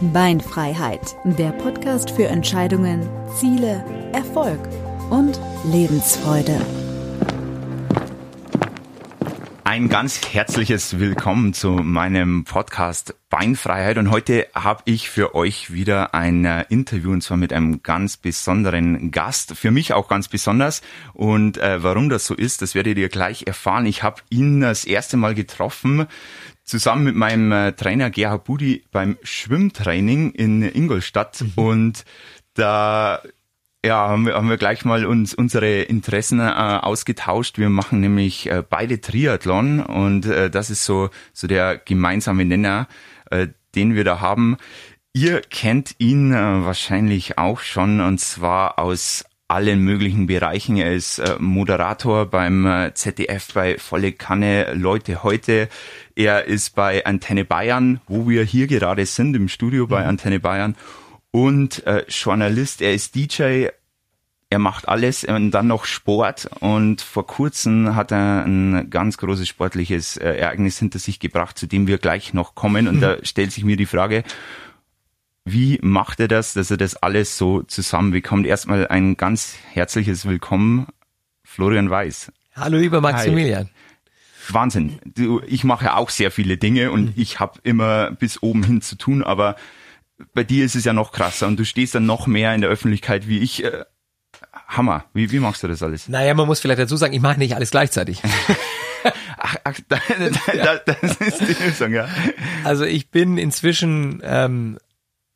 Beinfreiheit, der Podcast für Entscheidungen, Ziele, Erfolg und Lebensfreude. Ein ganz herzliches Willkommen zu meinem Podcast Beinfreiheit und heute habe ich für euch wieder ein äh, Interview und zwar mit einem ganz besonderen Gast, für mich auch ganz besonders und äh, warum das so ist, das werdet ihr gleich erfahren. Ich habe ihn das erste Mal getroffen zusammen mit meinem äh, Trainer Gerhard Budi beim Schwimmtraining in Ingolstadt mhm. und da ja, haben wir, haben wir gleich mal uns unsere Interessen äh, ausgetauscht. Wir machen nämlich äh, beide Triathlon und äh, das ist so so der gemeinsame Nenner, äh, den wir da haben. Ihr kennt ihn äh, wahrscheinlich auch schon und zwar aus allen möglichen Bereichen. Er ist äh, Moderator beim äh, ZDF bei Volle Kanne Leute heute. Er ist bei Antenne Bayern, wo wir hier gerade sind, im Studio bei mhm. Antenne Bayern und äh, Journalist, er ist DJ, er macht alles und dann noch Sport und vor kurzem hat er ein ganz großes sportliches äh, Ereignis hinter sich gebracht, zu dem wir gleich noch kommen und mhm. da stellt sich mir die Frage, wie macht er das, dass er das alles so zusammenbekommt? Erstmal ein ganz herzliches Willkommen, Florian Weiß. Hallo lieber Maximilian. Hi. Wahnsinn. Du, ich mache auch sehr viele Dinge und mhm. ich habe immer bis oben hin zu tun, aber bei dir ist es ja noch krasser und du stehst dann noch mehr in der Öffentlichkeit wie ich. Äh, Hammer. Wie, wie machst du das alles? Naja, man muss vielleicht dazu sagen, ich mache nicht alles gleichzeitig. ach, ach da, da, das ist die Lösung, ja. Also ich bin inzwischen ähm,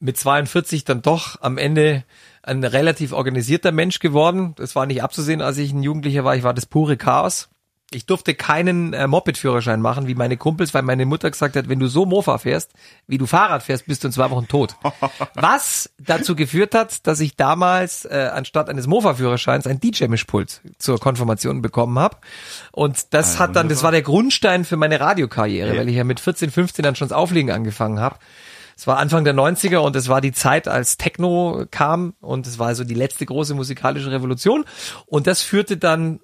mit 42 dann doch am Ende ein relativ organisierter Mensch geworden. Das war nicht abzusehen, als ich ein Jugendlicher war. Ich war das pure Chaos. Ich durfte keinen äh, Moped-Führerschein machen, wie meine Kumpels, weil meine Mutter gesagt hat, wenn du so Mofa fährst, wie du Fahrrad fährst, bist du in zwei Wochen tot. Was dazu geführt hat, dass ich damals äh, anstatt eines Mofa-Führerscheins ein DJ-Mischpult zur Konfirmation bekommen habe. Und das ah, hat dann, das war der Grundstein für meine Radiokarriere, weil ich ja mit 14, 15 dann schon das Auflegen angefangen habe. Es war Anfang der 90er und es war die Zeit, als Techno kam und es war also die letzte große musikalische Revolution. Und das führte dann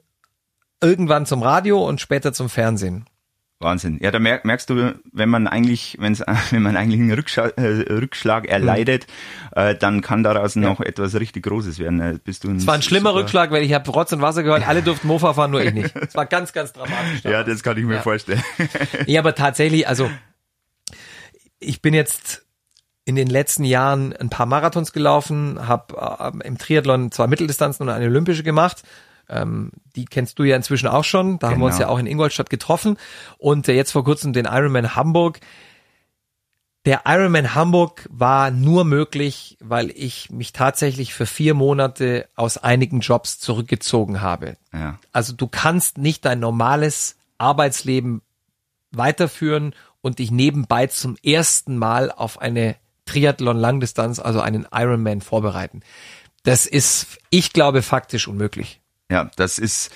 irgendwann zum Radio und später zum Fernsehen. Wahnsinn. Ja, da merkst du, wenn man eigentlich, wenn's, wenn man eigentlich einen Rückschlag, äh, Rückschlag erleidet, mhm. äh, dann kann daraus ja. noch etwas richtig Großes werden. Äh, bist du es war ein schlimmer. Rückschlag, weil ich habe Rotz und Wasser gehört, alle durften Mofa fahren, nur ich nicht. Es war ganz, ganz dramatisch. Ja, das kann ich mir ja. vorstellen. Ja, aber tatsächlich, also ich bin jetzt in den letzten Jahren ein paar Marathons gelaufen, habe äh, im Triathlon zwei Mitteldistanzen und eine olympische gemacht ähm, die kennst du ja inzwischen auch schon. Da genau. haben wir uns genau. ja auch in Ingolstadt getroffen. Und äh, jetzt vor kurzem den Ironman Hamburg. Der Ironman Hamburg war nur möglich, weil ich mich tatsächlich für vier Monate aus einigen Jobs zurückgezogen habe. Ja. Also du kannst nicht dein normales Arbeitsleben weiterführen und dich nebenbei zum ersten Mal auf eine Triathlon-Langdistanz, also einen Ironman vorbereiten. Das ist, ich glaube, faktisch unmöglich. Ja, das ist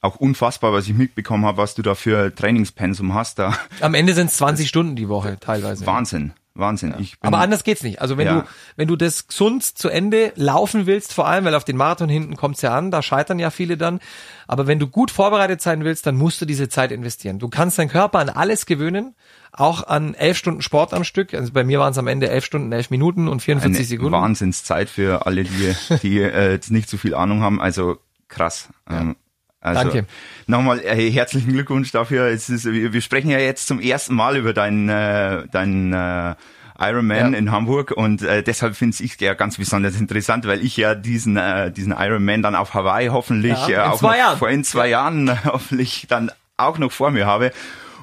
auch unfassbar, was ich mitbekommen habe, was du da für Trainingspensum hast. Da. Am Ende sind es 20 Stunden die Woche teilweise. Wahnsinn. Wahnsinn. Ja. Aber anders geht's nicht. Also wenn ja. du wenn du das gesund zu Ende laufen willst, vor allem, weil auf den Marathon hinten kommt's ja an, da scheitern ja viele dann. Aber wenn du gut vorbereitet sein willst, dann musst du diese Zeit investieren. Du kannst deinen Körper an alles gewöhnen, auch an elf Stunden Sport am Stück. Also bei mir waren es am Ende elf Stunden, elf Minuten und 44 Eine Sekunden. Wahnsinnszeit für alle, die die äh, jetzt nicht so viel Ahnung haben. Also krass. Ja. Ähm, also, Danke. Nochmal äh, herzlichen Glückwunsch dafür. Es ist, wir, wir sprechen ja jetzt zum ersten Mal über deinen äh, dein, äh, Ironman ja. in Hamburg und äh, deshalb finde ich ja ganz besonders interessant, weil ich ja diesen äh, diesen Ironman dann auf Hawaii hoffentlich ja, äh, auch noch Jahren. vor in zwei Jahren äh, hoffentlich dann auch noch vor mir habe.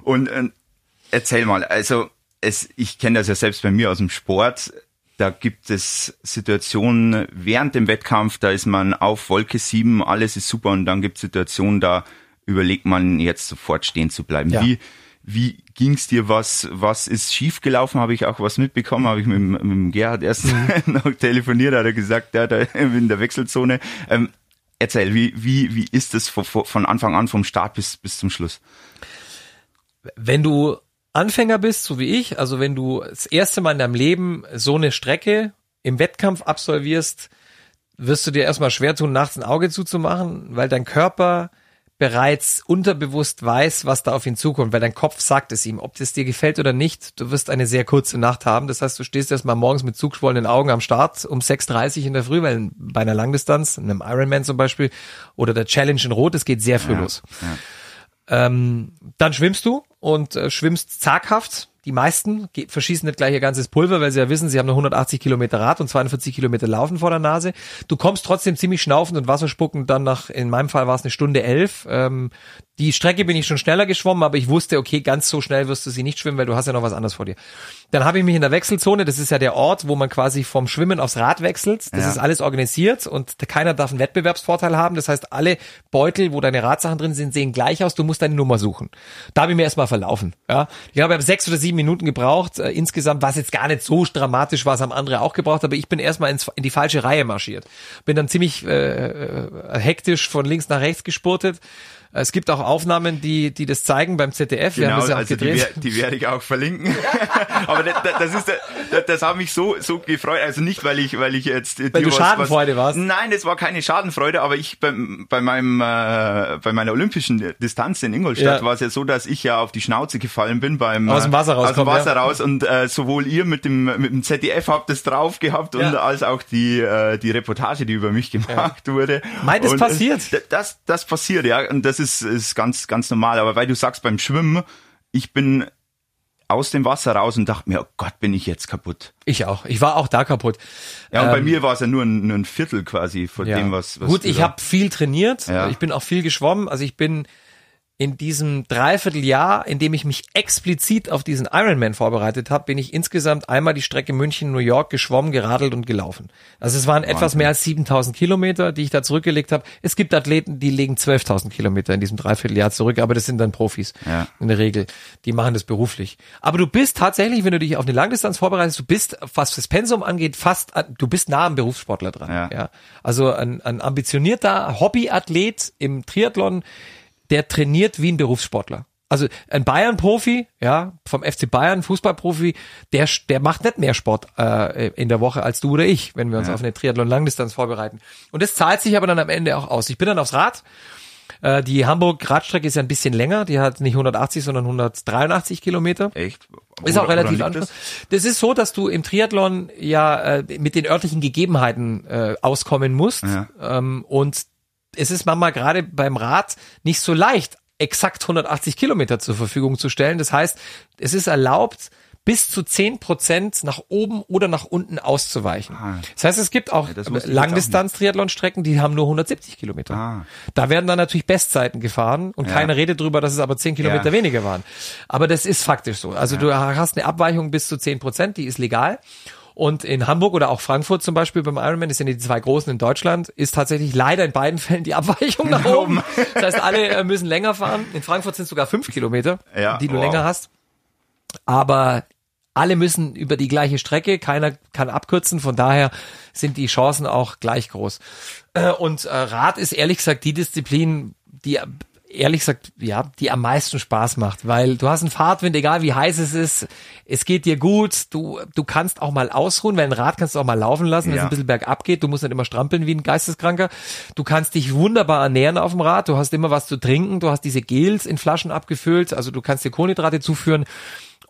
Und äh, erzähl mal, also es, ich kenne das ja selbst bei mir aus dem Sport da gibt es Situationen während dem Wettkampf, da ist man auf Wolke 7, alles ist super und dann gibt es Situationen, da überlegt man jetzt sofort stehen zu bleiben. Ja. Wie, Wie ging's dir? Was, was ist schiefgelaufen? Habe ich auch was mitbekommen? Habe ich mit, mit dem Gerhard erst mhm. noch telefoniert, hat er gesagt, ja, da in der Wechselzone. Ähm, erzähl, wie, wie, wie ist es von, von Anfang an, vom Start bis, bis zum Schluss? Wenn du Anfänger bist, so wie ich, also wenn du das erste Mal in deinem Leben so eine Strecke im Wettkampf absolvierst, wirst du dir erstmal schwer tun, nachts ein Auge zuzumachen, weil dein Körper bereits unterbewusst weiß, was da auf ihn zukommt, weil dein Kopf sagt es ihm, ob das dir gefällt oder nicht. Du wirst eine sehr kurze Nacht haben. Das heißt, du stehst erstmal morgens mit zugeschwollenen Augen am Start um 6.30 in der Früh, weil bei einer Langdistanz, einem Ironman zum Beispiel, oder der Challenge in Rot, es geht sehr früh ja, los. Ja. Ähm, dann schwimmst du und äh, schwimmst zaghaft, die meisten verschießen nicht gleich ihr ganzes Pulver, weil sie ja wissen, sie haben nur 180 Kilometer Rad und 42 Kilometer Laufen vor der Nase. Du kommst trotzdem ziemlich schnaufend und wasserspuckend dann nach, in meinem Fall war es eine Stunde elf. Ähm, die Strecke bin ich schon schneller geschwommen, aber ich wusste, okay, ganz so schnell wirst du sie nicht schwimmen, weil du hast ja noch was anderes vor dir. Dann habe ich mich in der Wechselzone, das ist ja der Ort, wo man quasi vom Schwimmen aufs Rad wechselt. Das ja. ist alles organisiert und keiner darf einen Wettbewerbsvorteil haben. Das heißt, alle Beutel, wo deine Radsachen drin sind, sehen gleich aus. Du musst deine Nummer suchen. Da habe ich mir erstmal verlaufen. Ja, ich habe sechs oder sieben Minuten gebraucht äh, insgesamt, was jetzt gar nicht so dramatisch war, es haben andere auch gebraucht, aber ich bin erstmal ins, in die falsche Reihe marschiert. Bin dann ziemlich äh, äh hektisch von links nach rechts gespurtet es gibt auch Aufnahmen, die, die das zeigen beim ZDF. Wir genau, haben das also gedreht. Die, die werde ich auch verlinken. Aber das, das ist, das, das hat mich so, so gefreut. Also nicht, weil ich, weil ich jetzt. Weil du was, Schadenfreude warst? Nein, das war keine Schadenfreude, aber ich bei, bei meinem, äh, bei meiner olympischen Distanz in Ingolstadt ja. war es ja so, dass ich ja auf die Schnauze gefallen bin beim, aus dem Wasser raus. Aus dem Wasser ja. raus und äh, sowohl ihr mit dem, mit dem ZDF habt es drauf gehabt ja. und als auch die, äh, die Reportage, die über mich gemacht wurde. Meint, das passiert? Das, das passiert, ja. Und das ist, ist ganz ganz, normal. Aber weil du sagst beim Schwimmen, ich bin aus dem Wasser raus und dachte mir, oh Gott, bin ich jetzt kaputt. Ich auch. Ich war auch da kaputt. Ja, und ähm, bei mir war es ja nur ein, nur ein Viertel quasi von ja. dem, was, was Gut, ich habe viel trainiert. Ja. Ich bin auch viel geschwommen. Also ich bin in diesem Dreivierteljahr, in dem ich mich explizit auf diesen Ironman vorbereitet habe, bin ich insgesamt einmal die Strecke München-New York geschwommen, geradelt und gelaufen. Also es waren Wahnsinn. etwas mehr als 7000 Kilometer, die ich da zurückgelegt habe. Es gibt Athleten, die legen 12.000 Kilometer in diesem Dreivierteljahr zurück, aber das sind dann Profis ja. in der Regel. Die machen das beruflich. Aber du bist tatsächlich, wenn du dich auf eine Langdistanz vorbereitest, du bist, was das Pensum angeht, fast, du bist nah am Berufssportler dran. Ja. ja. Also ein, ein ambitionierter Hobbyathlet im Triathlon, der trainiert wie ein Berufssportler. Also ein Bayern-Profi, ja, vom FC Bayern, Fußballprofi, der, der macht nicht mehr Sport äh, in der Woche als du oder ich, wenn wir uns ja. auf eine Triathlon-Langdistanz vorbereiten. Und das zahlt sich aber dann am Ende auch aus. Ich bin dann aufs Rad. Äh, die Hamburg-Radstrecke ist ja ein bisschen länger. Die hat nicht 180, sondern 183 Kilometer. Echt? Ist auch relativ anstrengend. Das ist so, dass du im Triathlon ja äh, mit den örtlichen Gegebenheiten äh, auskommen musst. Ja. Ähm, und es ist manchmal gerade beim Rad nicht so leicht, exakt 180 Kilometer zur Verfügung zu stellen. Das heißt, es ist erlaubt, bis zu zehn Prozent nach oben oder nach unten auszuweichen. Ah. Das heißt, es gibt auch ja, Langdistanz-Triathlon-Strecken, die haben nur 170 Kilometer. Ah. Da werden dann natürlich Bestzeiten gefahren und ja. keiner redet drüber, dass es aber zehn Kilometer ja. weniger waren. Aber das ist faktisch so. Also du hast eine Abweichung bis zu zehn Prozent, die ist legal. Und in Hamburg oder auch Frankfurt zum Beispiel beim Ironman, das sind die zwei großen in Deutschland, ist tatsächlich leider in beiden Fällen die Abweichung nach oben. Das heißt, alle äh, müssen länger fahren. In Frankfurt sind es sogar fünf Kilometer, ja, die du wow. länger hast. Aber alle müssen über die gleiche Strecke, keiner kann abkürzen, von daher sind die Chancen auch gleich groß. Äh, und äh, Rad ist ehrlich gesagt die Disziplin, die ehrlich gesagt, ja, die am meisten Spaß macht, weil du hast einen Fahrtwind, egal wie heiß es ist, es geht dir gut, du, du kannst auch mal ausruhen, weil ein Rad kannst du auch mal laufen lassen, wenn ja. es ein bisschen bergab geht, du musst nicht immer strampeln wie ein Geisteskranker. Du kannst dich wunderbar ernähren auf dem Rad, du hast immer was zu trinken, du hast diese Gels in Flaschen abgefüllt, also du kannst dir Kohlenhydrate zuführen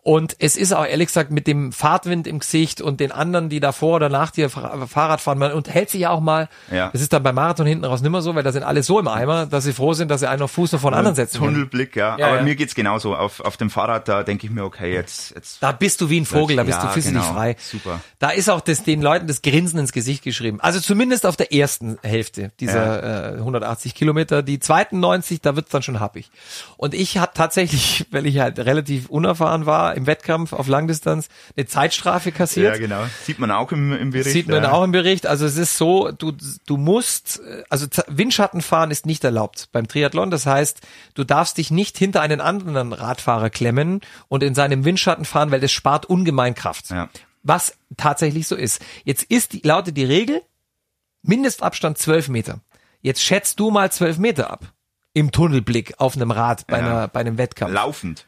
und es ist auch ehrlich gesagt mit dem Fahrtwind im Gesicht und den anderen, die davor oder nach dir Fahrrad fahren, man unterhält sich ja auch mal. Ja. Das ist dann beim Marathon hinten raus nimmer so, weil da sind alle so im Eimer, dass sie froh sind, dass sie einen auf Fuß noch von anderen setzen Tunnelblick, ja. ja. Aber ja. mir geht's genauso. Auf, auf dem Fahrrad, da denke ich mir, okay, jetzt, jetzt. Da bist du wie ein Vogel, da bist ja, du physisch genau. frei. Super. Da ist auch das, den Leuten das Grinsen ins Gesicht geschrieben. Also zumindest auf der ersten Hälfte dieser äh, 180 Kilometer. Die zweiten 90, da wird's dann schon happig. Und ich habe tatsächlich, weil ich halt relativ unerfahren war, im Wettkampf auf Langdistanz eine Zeitstrafe kassiert. Ja, genau. Sieht man auch im, im Bericht. Sieht man ja. auch im Bericht. Also es ist so, du, du musst, also Windschattenfahren ist nicht erlaubt beim Triathlon. Das heißt, du darfst dich nicht hinter einen anderen Radfahrer klemmen und in seinem Windschatten fahren, weil das spart ungemein Kraft. Ja. Was tatsächlich so ist. Jetzt ist die, lautet die Regel, Mindestabstand 12 Meter. Jetzt schätzt du mal 12 Meter ab. Im Tunnelblick auf einem Rad bei, Ja. einer, bei einem Wettkampf. Laufend.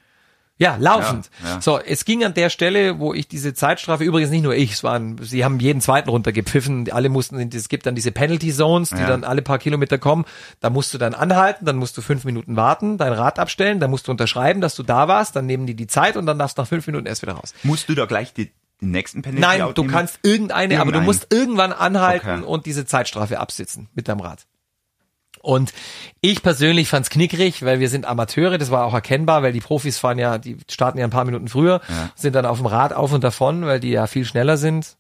Ja, laufend. Ja, ja. So, es ging an der Stelle, wo ich diese Zeitstrafe, übrigens nicht nur ich, es waren, sie haben jeden zweiten runtergepfiffen, alle mussten, es gibt dann diese Penalty Zones, die Ja. dann alle paar Kilometer kommen, da musst du dann anhalten, dann musst du fünf Minuten warten, dein Rad abstellen, dann musst du unterschreiben, dass du da warst, dann nehmen die die Zeit und dann darfst du nach fünf Minuten erst wieder raus. Musst du da gleich die, den nächsten Penalty Nein, du kannst irgendeine, aber du musst irgendwann anhalten Okay. und diese Zeitstrafe absitzen mit deinem Rad. Und ich persönlich fand's knickrig, weil wir sind Amateure, das war auch erkennbar, weil die Profis fahren ja, die starten ja ein paar Minuten früher, sind dann auf dem Rad auf und davon, weil die ja viel schneller sind.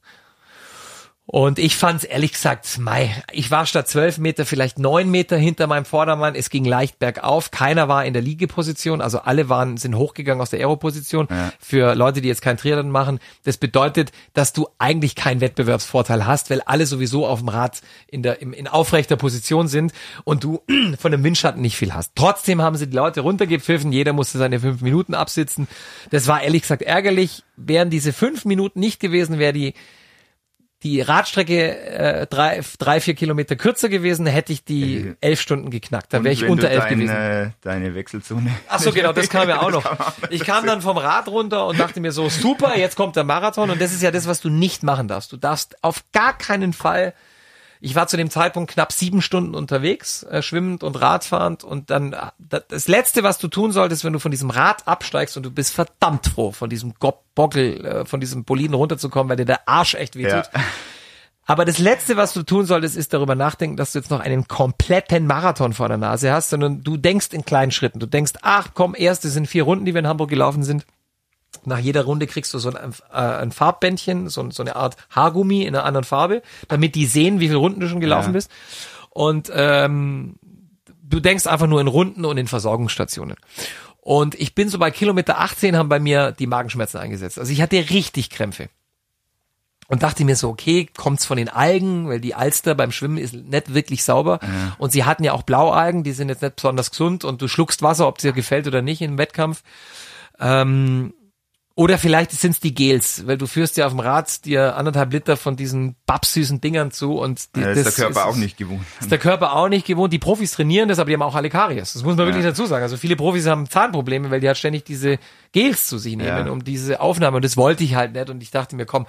Und ich fand's ehrlich gesagt, mei, ich war statt zwölf Meter vielleicht neun Meter hinter meinem Vordermann. Es ging leicht bergauf. Keiner war in der Liegeposition. Also alle waren, sind hochgegangen aus der Aeroposition. Für Leute, die jetzt kein Triathlon machen. Das bedeutet, dass du eigentlich keinen Wettbewerbsvorteil hast, weil alle sowieso auf dem Rad in der, im, in aufrechter Position sind und du von dem Windschatten nicht viel hast. Trotzdem haben sie die Leute runtergepfiffen. Jeder musste seine fünf Minuten absitzen. Das war ehrlich gesagt ärgerlich. Wären diese fünf Minuten nicht gewesen, wäre die die Radstrecke äh, drei, drei, vier Kilometer kürzer gewesen, hätte ich die elf Stunden geknackt. Da Und wäre ich unter elf deine, gewesen. Deine Wechselzone. Ach so, genau, das kam ja auch noch. kam auch noch Ich kam dann vom Rad runter und dachte mir so, super, jetzt kommt der Marathon und das ist ja das, was du nicht machen darfst. Du darfst auf gar keinen Fall ich war zu dem Zeitpunkt knapp sieben Stunden unterwegs, äh, schwimmend und radfahrend und dann äh, da- das Letzte, was du tun solltest, wenn du von diesem Rad absteigst und du bist verdammt froh, von diesem Bockel, äh, von diesem Boliden runterzukommen, weil dir der Arsch echt wehtut. Ja. Aber das Letzte, was du tun solltest, ist darüber nachdenken, dass du jetzt noch einen kompletten Marathon vor der Nase hast, sondern du denkst in kleinen Schritten. Du denkst, ach komm, erste sind vier Runden, die wir in Hamburg gelaufen sind. Nach jeder Runde kriegst du so ein, äh, ein Farbbändchen, so, so eine Art Haargummi in einer anderen Farbe, damit die sehen, wie viele Runden du schon gelaufen Ja. bist. Und ähm, du denkst einfach nur in Runden und in Versorgungsstationen. Und ich bin so bei Kilometer 18 haben bei mir die Magenschmerzen eingesetzt. Also ich hatte richtig Krämpfe. Und dachte mir so, okay, kommt's von den Algen, weil die Alster beim Schwimmen ist nicht wirklich sauber. Und sie hatten ja auch Blaualgen, die sind jetzt nicht besonders gesund und du schluckst Wasser, ob dir gefällt oder nicht im Wettkampf. Ähm, oder vielleicht sind's die Gels, weil du führst ja auf dem Rad dir anderthalb Liter von diesen babsüßen Dingern zu und die, Ja, das ist der Körper ist- auch nicht gewohnt. ist der Körper auch nicht gewohnt. Die Profis trainieren das, aber die haben auch alle Karies. Das muss man wirklich Ja. dazu sagen. Also viele Profis haben Zahnprobleme, weil die halt ständig diese Gels zu sich nehmen, Ja. um diese Aufnahme. Und das wollte ich halt nicht. Und ich dachte mir, komm.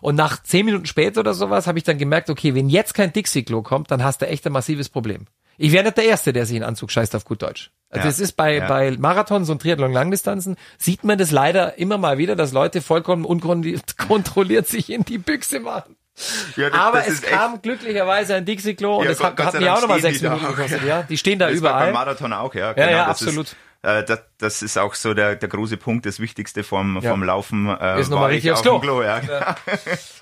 Und nach zehn Minuten später oder sowas habe ich dann gemerkt, okay, wenn jetzt kein Dixie-Klo kommt, dann hast du echt ein massives Problem. Ich wäre nicht der Erste, der sich in Anzug scheißt auf gut Deutsch. Also Ja. es ist bei, Ja. bei Marathons und Triathlon-Langdistanzen, sieht man das leider immer mal wieder, dass Leute vollkommen unkontrolliert sich in die Büchse machen. Ja, das- Aber das es ist echt- kam glücklicherweise ein Dixie-Klo und Ja, Gott- hat, hat mir auch nochmal sechs Minuten gekostet, ja. ja. Die stehen da Das war beim überall. Marathon auch, ja. Ja, ja, das absolut. Ist, äh, das, das ist auch so der, der große Punkt, das Wichtigste vom, Ja. vom Laufen. Äh, Ist noch mal war richtig ich aufs Klo. Klo ja.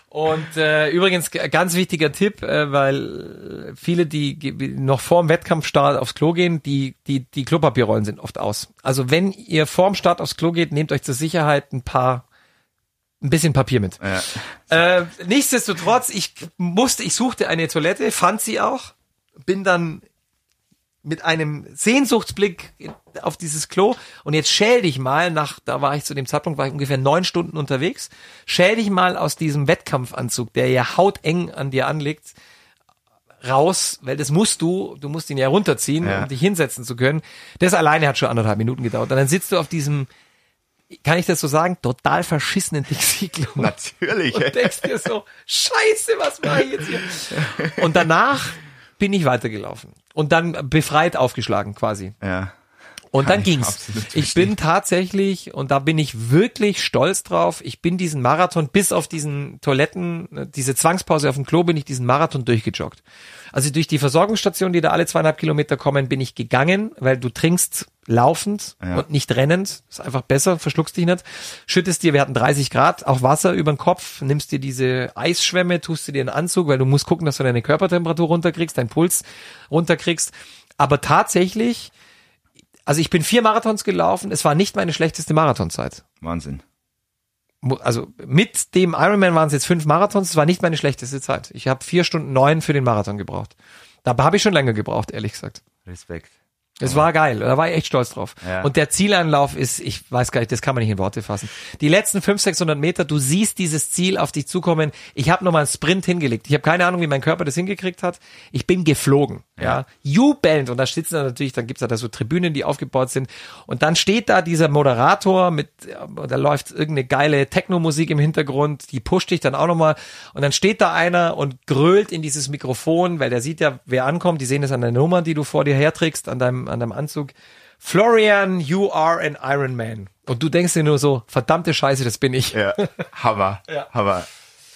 Und äh, übrigens ganz wichtiger Tipp, äh, weil viele, die noch vor dem Wettkampfstart aufs Klo gehen, die die die Klopapierrollen sind oft aus. Also wenn ihr vorm Start aufs Klo geht, nehmt euch zur Sicherheit ein paar ein bisschen Papier mit. Ja. Äh, nichtsdestotrotz, ich musste, ich suchte eine Toilette, fand sie auch, bin dann mit einem Sehnsuchtsblick auf dieses Klo und jetzt schäl dich mal nach, da war ich zu dem Zeitpunkt, war ich ungefähr neun Stunden unterwegs, schäl dich mal aus diesem Wettkampfanzug, der ja hauteng an dir anliegt, raus, weil das musst du, du musst ihn ja runterziehen, Ja. um dich hinsetzen zu können. Das alleine hat schon anderthalb Minuten gedauert. Und dann sitzt du auf diesem, kann ich das so sagen, total verschissenen Dixie-Klo Natürlich. und denkst dir so, scheiße, was mache ich jetzt hier? Und danach bin ich weitergelaufen und dann befreit aufgeschlagen quasi. ja. Und dann ging's. Ich bin tatsächlich, und da bin ich wirklich stolz drauf, ich bin diesen Marathon bis auf diesen Toiletten, äh, diese Zwangspause auf dem Klo, bin ich diesen Marathon durchgejoggt. Also durch die Versorgungsstationen, die da alle zweieinhalb Kilometer kommen, bin ich gegangen, weil du trinkst laufend Ja. und nicht rennend. Ist einfach besser, verschluckst dich nicht. Schüttest dir, wir hatten 30 Grad, auch Wasser über den Kopf, nimmst dir diese Eisschwämme, tust du dir einen Anzug, weil du musst gucken, dass du deine Körpertemperatur runterkriegst, deinen Puls runterkriegst. Aber tatsächlich, also ich bin vier Marathons gelaufen. Es war nicht meine schlechteste Marathonzeit. Wahnsinn. also mit dem Ironman waren es jetzt fünf Marathons, das war nicht meine schlechteste Zeit. Ich habe vier Stunden neun für den Marathon gebraucht. Da habe ich schon länger gebraucht, ehrlich gesagt. Respekt. Es war geil, da war ich echt stolz drauf. Ja. Und der Zieleinlauf ist, ich weiß gar nicht, das kann man nicht in Worte fassen. Die letzten 500, 600 Meter, du siehst dieses Ziel auf dich zukommen. Ich habe nochmal einen Sprint hingelegt. Ich habe keine Ahnung, wie mein Körper das hingekriegt hat. Ich bin geflogen, ja, jubelnd. Und da sitzen dann natürlich, dann gibt's da so Tribünen, die aufgebaut sind. Und dann steht da dieser Moderator mit, ja, da läuft irgendeine geile Techno-Musik im Hintergrund, die pusht dich dann auch nochmal. Und dann steht da einer und grölt in dieses Mikrofon, weil der sieht ja, wer ankommt. Die sehen das an der Nummer, die du vor dir herträgst, an deinem, an deinem Anzug. Florian, you are an Iron Man. Und du denkst dir nur so, verdammte Scheiße, das bin ich. Ja, Hammer, Hammer.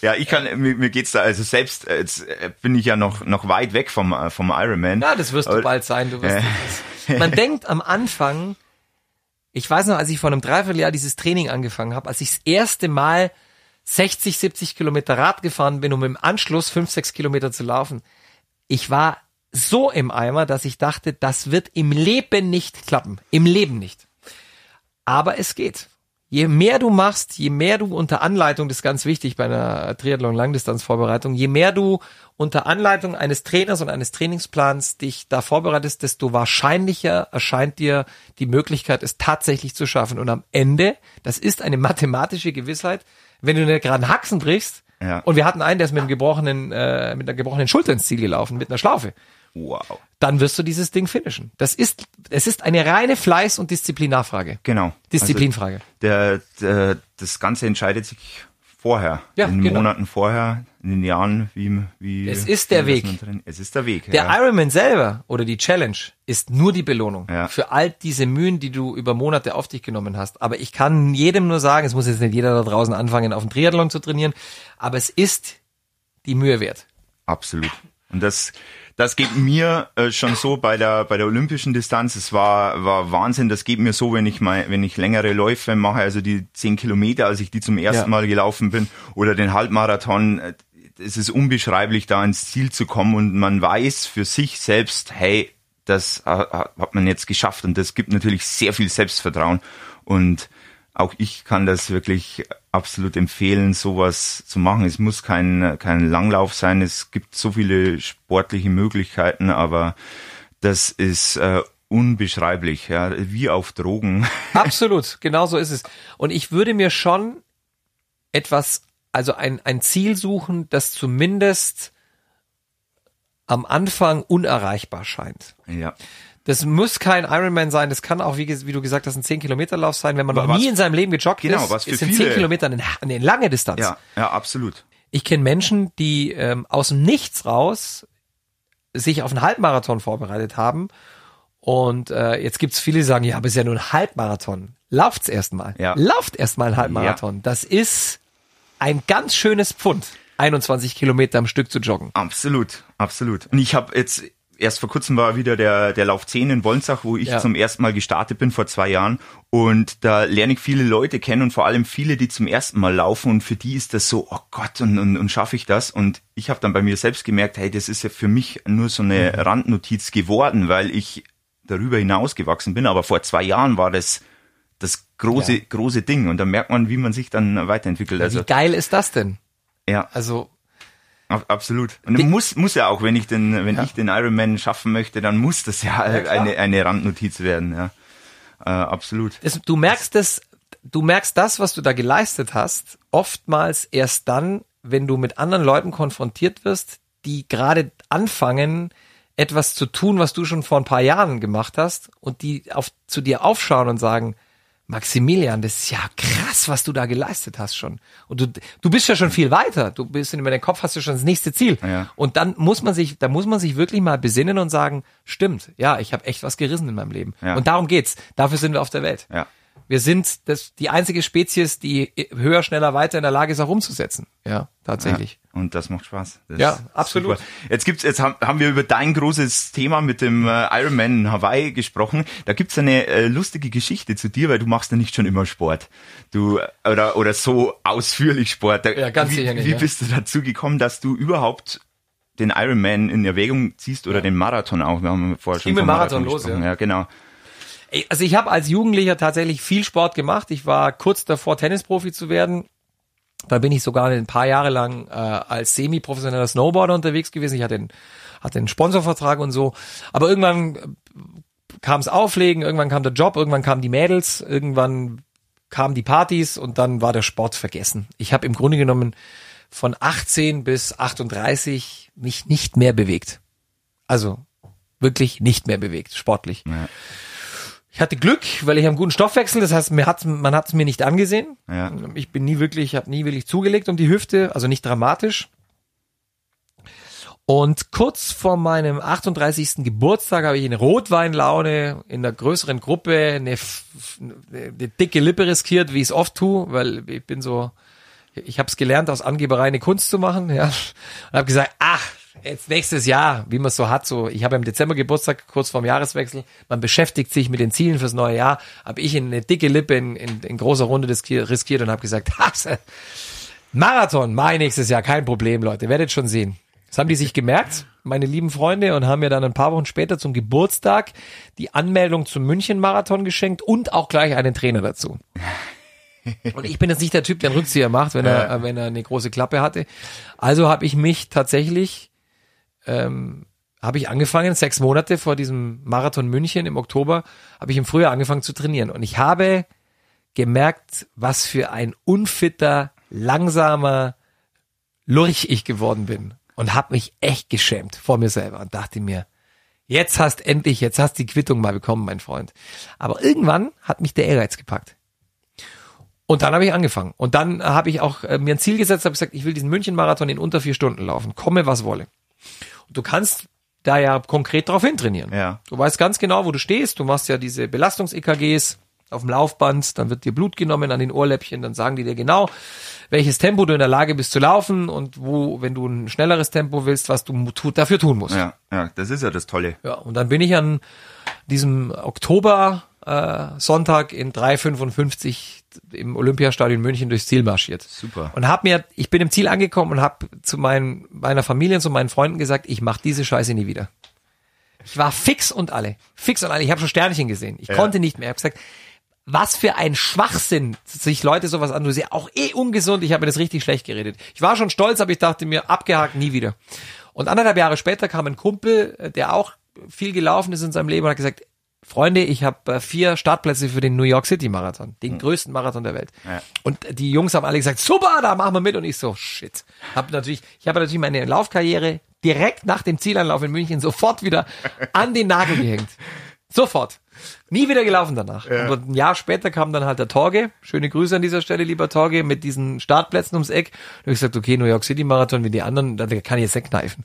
Ja, ich kann, mir, mir geht's da, also selbst, äh, jetzt äh, bin ich ja noch, noch weit weg vom, äh, vom Ironman. Ja, das wirst du Aber- bald sein. Du wirst Äh. das. Man denkt am Anfang, ich weiß noch, als ich vor einem Dreivierteljahr dieses Training angefangen habe, als ich das erste Mal 60, 70 Kilometer Rad gefahren bin, um im Anschluss 5, 6 Kilometer zu laufen. Ich war so im Eimer, dass ich dachte, das wird im Leben nicht klappen. Im Leben nicht. Aber es geht. Je mehr du machst, je mehr du unter Anleitung, das ist ganz wichtig bei einer Triathlon-Langdistanzvorbereitung, je mehr du unter Anleitung eines Trainers und eines Trainingsplans dich da vorbereitest, desto wahrscheinlicher erscheint dir die Möglichkeit, es tatsächlich zu schaffen. Und am Ende, das ist eine mathematische Gewissheit, wenn du eine gerade Haxen brichst, Ja. und wir hatten einen, der ist mit einem gebrochenen, äh, mit einer gebrochenen Schulter ins Ziel gelaufen, mit einer Schlaufe Wow. dann wirst du dieses Ding finishen. Das ist, es ist eine reine Fleiß- und Disziplinarfrage. Genau. Disziplinfrage. Also der, der, das Ganze entscheidet sich vorher. Ja, in den genau. Monaten vorher, in den Jahren, wie, wie. Es ist der Weg. Es ist der Weg. Der ja. Ironman selber oder die Challenge ist nur die Belohnung Ja. für all diese Mühen, die du über Monate auf dich genommen hast. Aber ich kann jedem nur sagen, es muss jetzt nicht jeder da draußen anfangen, auf den Triathlon zu trainieren, aber es ist die Mühe wert. Absolut. Und das, das geht mir äh, schon so bei der bei der olympischen Distanz. Es war war Wahnsinn. Das geht mir so, wenn ich mal wenn ich längere Läufe mache, also die zehn Kilometer, als ich die zum ersten Ja. Mal gelaufen bin, oder den Halbmarathon. äh, Es ist unbeschreiblich, da ins Ziel zu kommen und man weiß für sich selbst, hey, das äh, hat man jetzt geschafft und das gibt natürlich sehr viel Selbstvertrauen und auch ich kann das wirklich absolut empfehlen, sowas zu machen. Es muss kein, kein Langlauf sein. Es gibt so viele sportliche Möglichkeiten, aber das ist äh, unbeschreiblich, ja, wie auf Drogen. Absolut, genau so ist es. Und ich würde mir schon etwas, also ein, ein Ziel suchen, das zumindest am Anfang unerreichbar scheint. ja. Das muss kein Ironman sein, das kann auch, wie, wie du gesagt hast, ein 10-Kilometer-Lauf sein, wenn man noch Was- nie in seinem Leben gejoggt Genau, ist. was für ist in viele- 10 Kilometer eine, eine lange Distanz. Ja, ja, absolut. Ich kenne Menschen, die ähm, aus dem Nichts raus sich auf einen Halbmarathon vorbereitet haben. Und äh, jetzt gibt's viele, die sagen, ja, aber ist ja nur ein Halbmarathon. Lauft's erstmal. Ja. Lauft erstmal ein Halbmarathon. Das ist ein ganz schönes Pfund, 21 Kilometer am Stück zu joggen. Absolut, absolut. Und ich habe jetzt erst vor kurzem war wieder der der Lauf 10 in Wolnzach, wo ich Ja. zum ersten Mal gestartet bin vor zwei Jahren und da lerne ich viele Leute kennen und vor allem viele, die zum ersten Mal laufen und für die ist das so, oh Gott und und, und schaffe ich das und ich habe dann bei mir selbst gemerkt, hey, das ist ja für mich nur so eine Mhm. Randnotiz geworden, weil ich darüber hinausgewachsen bin, aber vor zwei Jahren war das das große Ja. große Ding und da merkt man, wie man sich dann weiterentwickelt. Also Wie geil ist das denn? ja, Also Absolut. Und muss, muss ja auch, wenn ich den, wenn ich den Ironman schaffen möchte, dann muss das ja, eine, eine Randnotiz werden, ja. Äh, absolut. das, du merkst das, du merkst das, was du da geleistet hast, oftmals erst dann, wenn du mit anderen Leuten konfrontiert wirst, die gerade anfangen, etwas zu tun, was du schon vor ein paar Jahren gemacht hast und die auf, zu dir aufschauen und sagen, Maximilian, das ist ja krass, was du da geleistet hast schon. Und du, du bist ja schon viel weiter. Du bist in deinem Kopf hast du schon das nächste Ziel. Ja. Und dann muss man sich, da muss man sich wirklich mal besinnen und sagen, stimmt, ja, ich habe echt was gerissen in meinem Leben. Ja. Und darum geht's. Dafür sind wir auf der Welt. Ja. Wir sind das, die einzige Spezies, die höher, schneller, weiter in der Lage ist, auch umzusetzen. Ja, tatsächlich. Ja. Und das macht Spaß. Das Ja, absolut. super. Jetzt gibt's, jetzt haben, wir über dein großes Thema mit dem äh, Ironman in Hawaii gesprochen. Da gibt's eine äh, lustige Geschichte zu dir, weil du machst ja nicht schon immer Sport. Du, äh, oder, oder so ausführlich Sport. Da, Ja, ganz wie, sicher nicht, Wie ja. bist du dazu gekommen, dass du überhaupt den Ironman in Erwägung ziehst oder den Marathon auch? Wir haben vorher schon vom Marathon los, ja. ja, genau. Also ich habe als Jugendlicher tatsächlich viel Sport gemacht. Ich war kurz davor, Tennisprofi zu werden. Da bin ich sogar ein paar Jahre lang äh, als semi-professioneller Snowboarder unterwegs gewesen. Ich hatte einen, hatte einen Sponsorvertrag und so. Aber irgendwann äh, kam es Auflegen, irgendwann kam der Job, irgendwann kamen die Mädels, irgendwann kamen die Partys und dann war der Sport vergessen. Ich habe im Grunde genommen von 18 bis 38 mich nicht mehr bewegt. Also wirklich nicht mehr bewegt, sportlich. Ja. Ich hatte Glück, weil ich einen guten Stoffwechsel, das heißt, mir hat, man hat es mir nicht angesehen. Ja. Ich bin nie wirklich, habe nie wirklich zugelegt um die Hüfte, also nicht dramatisch. Und kurz vor meinem 38. Geburtstag habe ich eine Rotweinlaune in einer größeren Gruppe eine, eine dicke Lippe riskiert, wie ich es oft tue, weil ich bin so, ich habe es gelernt, aus Angeberei eine Kunst zu machen, ja. Und habe gesagt, ach, jetzt nächstes Jahr, wie man so hat, so, ich habe im Dezember Geburtstag, kurz vorm Jahreswechsel, man beschäftigt sich mit den Zielen fürs neue Jahr, habe ich eine dicke Lippe in, in, in großer Runde riskiert und habe gesagt, Marathon, mein nächstes Jahr, kein Problem, Leute, werdet schon sehen. Das haben die sich gemerkt, meine lieben Freunde, und haben mir dann ein paar Wochen später zum Geburtstag die Anmeldung zum München-Marathon geschenkt und auch gleich einen Trainer dazu. Und ich bin jetzt nicht der Typ, der einen Rückzieher macht, wenn er, ja. wenn er eine große Klappe hatte. Also habe ich mich tatsächlich, ähm, habe ich angefangen, sechs Monate vor diesem Marathon München im Oktober, habe ich im Frühjahr angefangen zu trainieren. Und ich habe gemerkt, was für ein unfitter, langsamer Lurch ich geworden bin und habe mich echt geschämt vor mir selber und dachte mir, jetzt hast endlich, jetzt hast die Quittung mal bekommen, mein Freund. Aber irgendwann hat mich der Ehrgeiz gepackt. Und dann habe ich angefangen. Und dann habe ich auch äh, mir ein Ziel gesetzt, habe gesagt, ich will diesen München-Marathon in unter vier Stunden laufen. Komme, was wolle. Und du kannst da ja konkret drauf hintrainieren. Ja. Du weißt ganz genau, wo du stehst. Du machst ja diese Belastungs-EKGs auf dem Laufband, dann wird dir Blut genommen an den Ohrläppchen, dann sagen die dir genau, welches Tempo du in der Lage bist zu laufen und wo, wenn du ein schnelleres Tempo willst, was du tu dafür tun musst. Ja, ja, das ist ja das Tolle. Ja, und dann bin ich an diesem Oktober äh, Sonntag in 3,55 im Olympiastadion München durchs Ziel marschiert. Super. Und hab mir, ich bin im Ziel angekommen und habe zu meinen, meiner Familie und zu meinen Freunden gesagt, ich mache diese Scheiße nie wieder. Ich war fix und alle. Fix und alle. Ich habe schon Sternchen gesehen. Ich ja. konnte nicht mehr. Ich habe gesagt, was für ein Schwachsinn, sich Leute sowas an. Du ja auch eh ungesund. Ich habe mir das richtig schlecht geredet. Ich war schon stolz, aber ich dachte mir, abgehakt, nie wieder. Und anderthalb Jahre später kam ein Kumpel, der auch viel gelaufen ist in seinem Leben und hat gesagt, Freunde, ich habe äh, vier Startplätze für den New York City Marathon, den mhm. größten Marathon der Welt. Ja. Und die Jungs haben alle gesagt, super, da machen wir mit. Und ich so, shit. Hab natürlich, ich habe natürlich meine Laufkarriere direkt nach dem Zielanlauf in München sofort wieder an den Nagel gehängt. Sofort. Nie wieder gelaufen danach. Ja. Aber ein Jahr später kam dann halt der Torge. Schöne Grüße an dieser Stelle, lieber Torge, mit diesen Startplätzen ums Eck. Habe ich gesagt, okay, New York City Marathon, wie die anderen, da kann ich jetzt wegkneifen.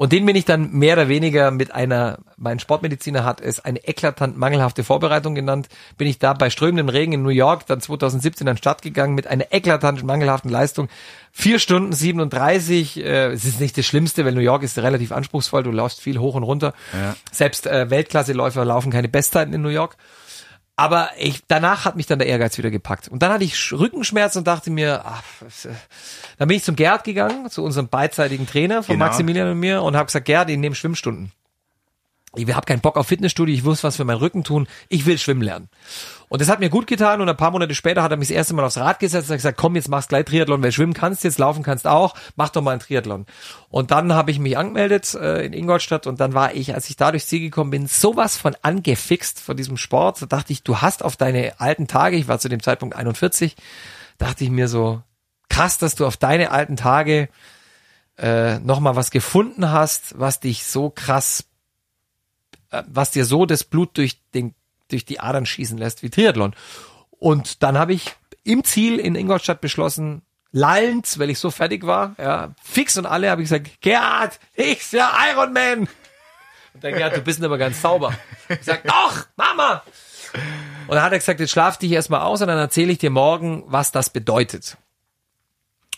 Und den bin ich dann mehr oder weniger mit einer, mein Sportmediziner hat es eine eklatant mangelhafte Vorbereitung genannt, bin ich da bei strömendem Regen in New York dann 2017 an den Start gegangen mit einer eklatant mangelhaften Leistung. Vier Stunden 37, äh, es ist nicht das Schlimmste, weil New York ist relativ anspruchsvoll, du laufst viel hoch und runter. Ja. Selbst äh, Weltklasseläufer laufen keine Bestzeiten in New York. Aber ich, danach hat mich dann der Ehrgeiz wieder gepackt. Und dann hatte ich Rückenschmerzen und dachte mir, ach, äh, dann bin ich zum Gerd gegangen, zu unserem beidseitigen Trainer von genau. Maximilian und mir und habe gesagt, Gerd, ich nehme Schwimmstunden. Ich habe keinen Bock auf Fitnessstudio, ich muss was für meinen Rücken tun, ich will schwimmen lernen. Und das hat mir gut getan und ein paar Monate später hat er mich das erste Mal aufs Rad gesetzt und hat gesagt, komm, jetzt machst gleich Triathlon, weil schwimmen kannst jetzt, laufen kannst auch, mach doch mal ein Triathlon. Und dann habe ich mich angemeldet äh, in Ingolstadt und dann war ich, als ich da durchs Ziel gekommen bin, sowas von angefixt von diesem Sport. Da dachte ich, du hast auf deine alten Tage, ich war zu dem Zeitpunkt 41, dachte ich mir so, krass, dass du auf deine alten Tage äh, nochmal was gefunden hast, was dich so krass, äh, was dir so das Blut durch den durch die Adern schießen lässt wie Triathlon. Und dann habe ich im Ziel in Ingolstadt beschlossen, lallend, weil ich so fertig war, ja, fix und alle habe ich gesagt, Gerhard, ich ja Iron Man. Und dann Gerhard, du bist aber ganz sauber. Ich sag, doch, Mama. Und dann hat er gesagt, jetzt schlaf dich erstmal aus und dann erzähle ich dir morgen, was das bedeutet.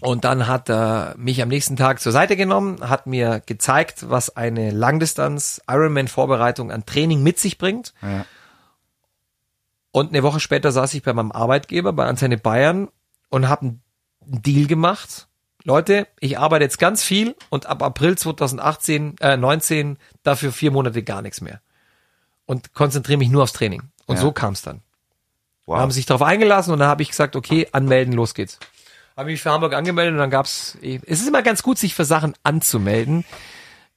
Und dann hat er mich am nächsten Tag zur Seite genommen, hat mir gezeigt, was eine Langdistanz Ironman Vorbereitung an Training mit sich bringt. Ja. Und eine Woche später saß ich bei meinem Arbeitgeber bei Antenne Bayern und habe einen Deal gemacht. Leute, ich arbeite jetzt ganz viel und ab April 2018, äh, 19 dafür vier Monate gar nichts mehr. Und konzentriere mich nur aufs Training. Und ja. so kam es dann. Wow. haben sich darauf eingelassen und dann habe ich gesagt, okay, anmelden, los geht's. Habe mich für Hamburg angemeldet und dann gab's. Es ist immer ganz gut, sich für Sachen anzumelden,